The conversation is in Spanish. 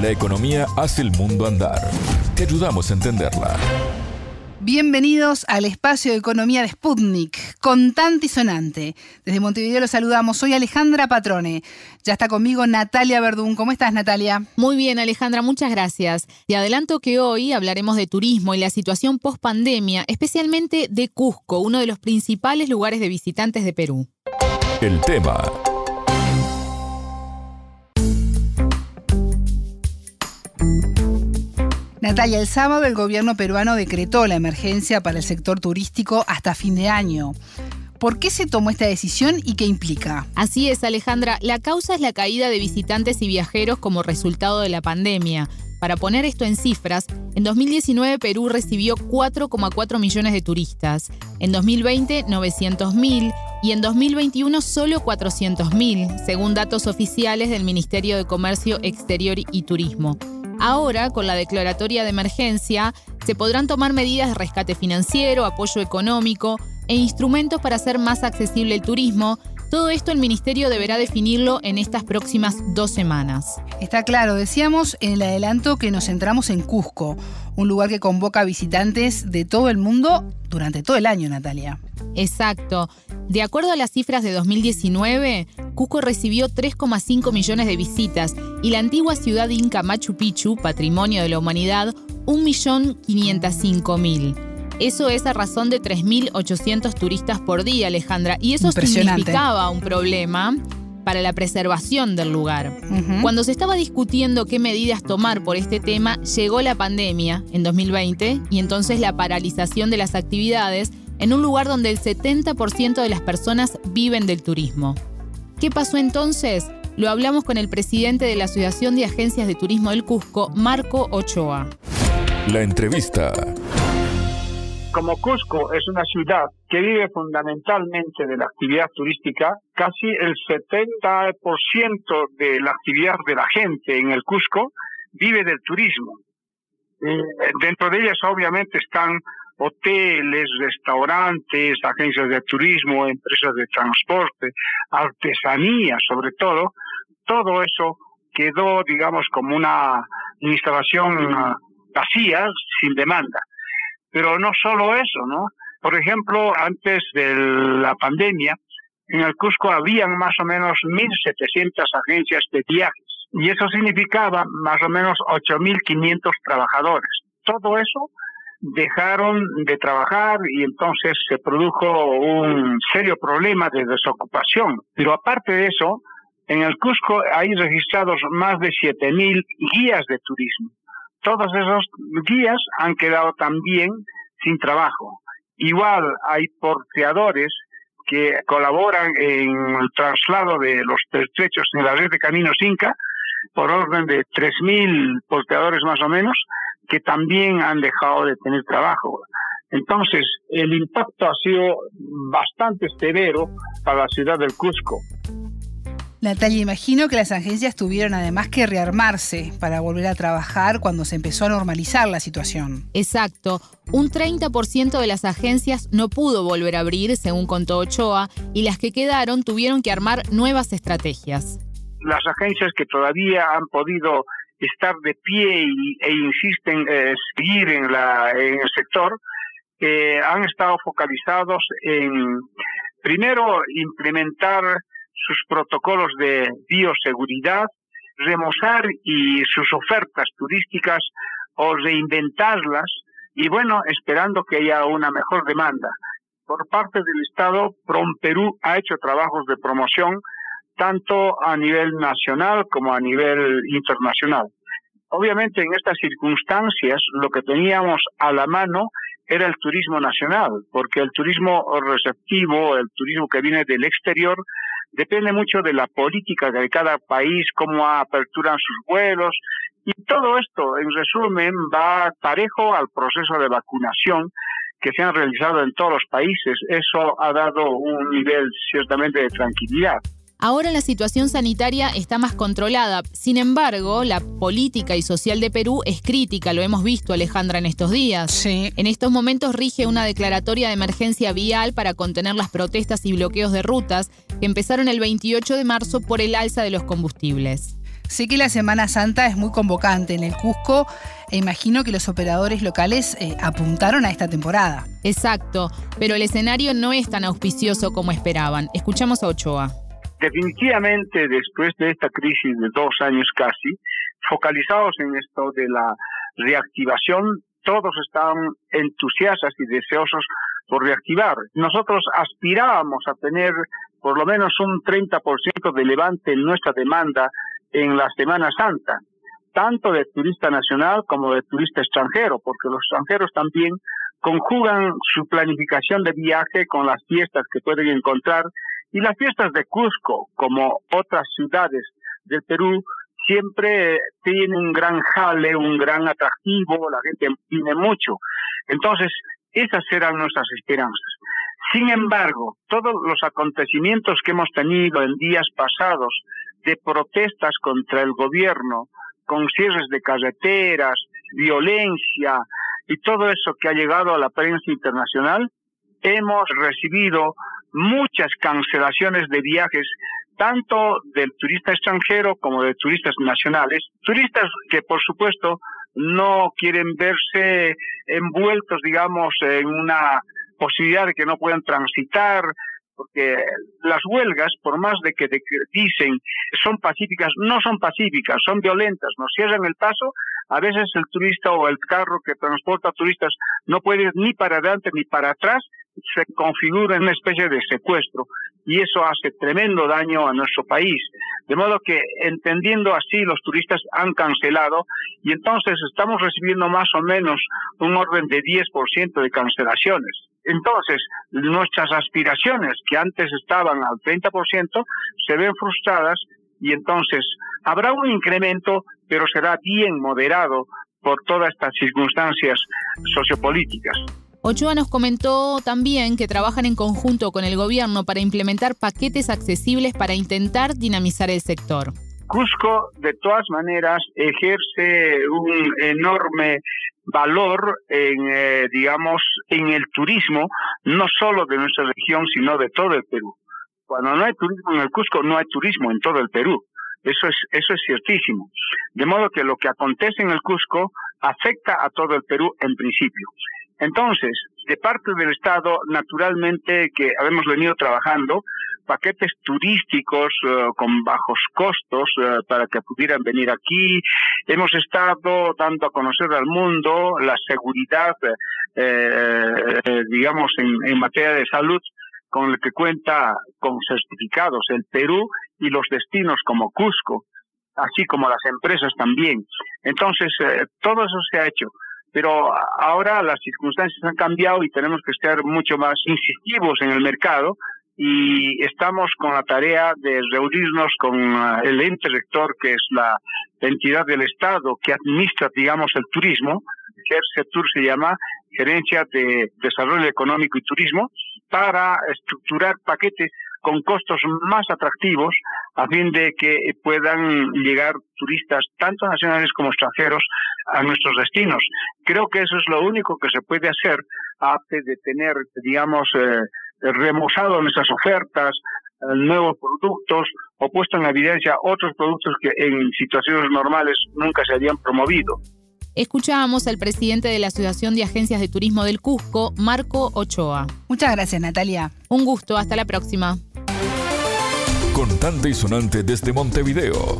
La economía hace el mundo andar. Te ayudamos a entenderla. Bienvenidos al espacio de economía de Sputnik, contante y sonante. Desde Montevideo los saludamos. Soy Alejandra Patrone. Ya está conmigo Natalia Verdún. ¿Cómo estás, Natalia? Muy bien, Alejandra, muchas gracias. Te adelanto que hoy hablaremos de turismo y la situación post pandemia, especialmente de Cusco, uno de los principales lugares de visitantes de Perú. El tema Natalia, el sábado el gobierno peruano decretó la emergencia para el sector turístico hasta fin de año. ¿Por qué se tomó esta decisión y qué implica? Así es, Alejandra. La causa es la caída de visitantes y viajeros como resultado de la pandemia. Para poner esto en cifras, en 2019 Perú recibió 4,4 millones de turistas, en 2020 900.000 y en 2021 solo 400.000, según datos oficiales del Ministerio de Comercio Exterior y Turismo. Ahora, con la declaratoria de emergencia, se podrán tomar medidas de rescate financiero, apoyo económico e instrumentos para hacer más accesible el turismo. Todo esto el Ministerio deberá definirlo en estas próximas dos semanas. Está claro, decíamos en el adelanto que nos centramos en Cusco, un lugar que convoca visitantes de todo el mundo durante todo el año, Natalia. Exacto. De acuerdo a las cifras de 2019, Cusco recibió 3,5 millones de visitas y la antigua ciudad inca Machu Picchu, patrimonio de la humanidad, 1.505.000. Eso es a razón de 3.800 turistas por día, Alejandra. Y eso significaba un problema para la preservación del lugar. Cuando se estaba discutiendo qué medidas tomar por este tema, llegó la pandemia en 2020 y entonces la paralización de las actividades en un lugar donde el 70% de las personas viven del turismo. ¿Qué pasó entonces? Lo hablamos con el presidente de la Asociación de Agencias de Turismo del Cusco, Marco Ochoa. La entrevista. Como Cusco es una ciudad que vive fundamentalmente de la actividad turística, casi el 70% de la actividad de la gente en el Cusco vive del turismo. Eh, dentro de ellas obviamente están hoteles, restaurantes, agencias de turismo, empresas de transporte, artesanía sobre todo, todo eso quedó, digamos, como una instalación ah, vacía, sin demanda. Pero no solo eso, ¿no? Por ejemplo, antes de la pandemia, en el Cusco habían más o menos 1.700 agencias de viajes y eso significaba más o menos 8.500 trabajadores. Todo eso dejaron de trabajar y entonces se produjo un serio problema de desocupación. Pero aparte de eso, en el Cusco hay registrados más de 7.000 guías de turismo. Todos esos guías han quedado también sin trabajo. Igual hay porteadores que colaboran en el traslado de los pertrechos en la red de Caminos Inca, por orden de 3.000 porteadores más o menos, que también han dejado de tener trabajo. Entonces, el impacto ha sido bastante severo para la ciudad del Cusco. Natalia, imagino que las agencias tuvieron además que rearmarse para volver a trabajar cuando se empezó a normalizar la situación. Exacto. Un 30% de las agencias no pudo volver a abrir, según contó Ochoa, y las que quedaron tuvieron que armar nuevas estrategias. Las agencias que todavía han podido estar de pie e insisten en seguir en, la, en el sector, eh, han estado focalizados en, primero, implementar sus protocolos de bioseguridad, remozar y sus ofertas turísticas o reinventarlas y bueno, esperando que haya una mejor demanda. Por parte del Estado, Prom Perú ha hecho trabajos de promoción tanto a nivel nacional como a nivel internacional. Obviamente en estas circunstancias lo que teníamos a la mano era el turismo nacional, porque el turismo receptivo, el turismo que viene del exterior, depende mucho de la política de cada país, cómo aperturan sus vuelos, y todo esto, en resumen, va parejo al proceso de vacunación que se han realizado en todos los países. Eso ha dado un nivel ciertamente de tranquilidad. Ahora la situación sanitaria está más controlada. Sin embargo, la política y social de Perú es crítica, lo hemos visto Alejandra en estos días. Sí. En estos momentos rige una declaratoria de emergencia vial para contener las protestas y bloqueos de rutas que empezaron el 28 de marzo por el alza de los combustibles. Sé que la Semana Santa es muy convocante en el Cusco e imagino que los operadores locales eh, apuntaron a esta temporada. Exacto, pero el escenario no es tan auspicioso como esperaban. Escuchamos a Ochoa. Definitivamente, después de esta crisis de dos años casi, focalizados en esto de la reactivación, todos estaban entusiastas y deseosos por reactivar. Nosotros aspirábamos a tener por lo menos un 30% de levante en nuestra demanda en la Semana Santa, tanto de turista nacional como de turista extranjero, porque los extranjeros también conjugan su planificación de viaje con las fiestas que pueden encontrar y las fiestas de Cusco, como otras ciudades del Perú, siempre tienen un gran jale, un gran atractivo, la gente tiene mucho. Entonces, esas eran nuestras esperanzas. Sin embargo, todos los acontecimientos que hemos tenido en días pasados de protestas contra el gobierno, con cierres de carreteras, violencia y todo eso que ha llegado a la prensa internacional, hemos recibido muchas cancelaciones de viajes tanto del turista extranjero como de turistas nacionales, turistas que por supuesto no quieren verse envueltos, digamos, en una posibilidad de que no puedan transitar, porque las huelgas, por más de que dicen son pacíficas, no son pacíficas, son violentas, nos cierran el paso, a veces el turista o el carro que transporta turistas no puede ir ni para adelante ni para atrás, se configura en una especie de secuestro y eso hace tremendo daño a nuestro país. De modo que entendiendo así los turistas han cancelado y entonces estamos recibiendo más o menos un orden de 10% de cancelaciones. Entonces, nuestras aspiraciones que antes estaban al 30% se ven frustradas y entonces habrá un incremento, pero será bien moderado por todas estas circunstancias sociopolíticas. Ochoa nos comentó también que trabajan en conjunto con el gobierno para implementar paquetes accesibles para intentar dinamizar el sector. Cusco, de todas maneras, ejerce un enorme valor en, eh, digamos, en el turismo, no solo de nuestra región, sino de todo el Perú. Cuando no hay turismo en el Cusco, no hay turismo en todo el Perú. Eso es, eso es ciertísimo. De modo que lo que acontece en el Cusco afecta a todo el Perú en principio. Entonces, de parte del Estado, naturalmente que habemos venido trabajando paquetes turísticos eh, con bajos costos eh, para que pudieran venir aquí. Hemos estado dando a conocer al mundo la seguridad, eh, digamos, en, en materia de salud con el que cuenta con certificados el Perú y los destinos como Cusco, así como las empresas también. Entonces, todo eso se ha hecho pero ahora las circunstancias han cambiado y tenemos que estar mucho más incisivos en el mercado y estamos con la tarea de reunirnos con ah, el ente rector, que es la entidad del Estado que administra, digamos, el turismo, GERSETUR se llama, Gerencia de Desarrollo Económico y Turismo, para estructurar paquetes con costos más atractivos a fin de que puedan llegar turistas, tanto nacionales como extranjeros, a nuestros destinos. Creo que eso es lo único que se puede hacer antes de tener, digamos, eh, remozado nuestras ofertas, eh, nuevos productos o puesto en evidencia otros productos que en situaciones normales nunca se habían promovido. Escuchábamos al presidente de la Asociación de Agencias de Turismo del Cusco, Marco Ochoa. Muchas gracias, Natalia. Un gusto, hasta la próxima. Contante y sonante desde Montevideo.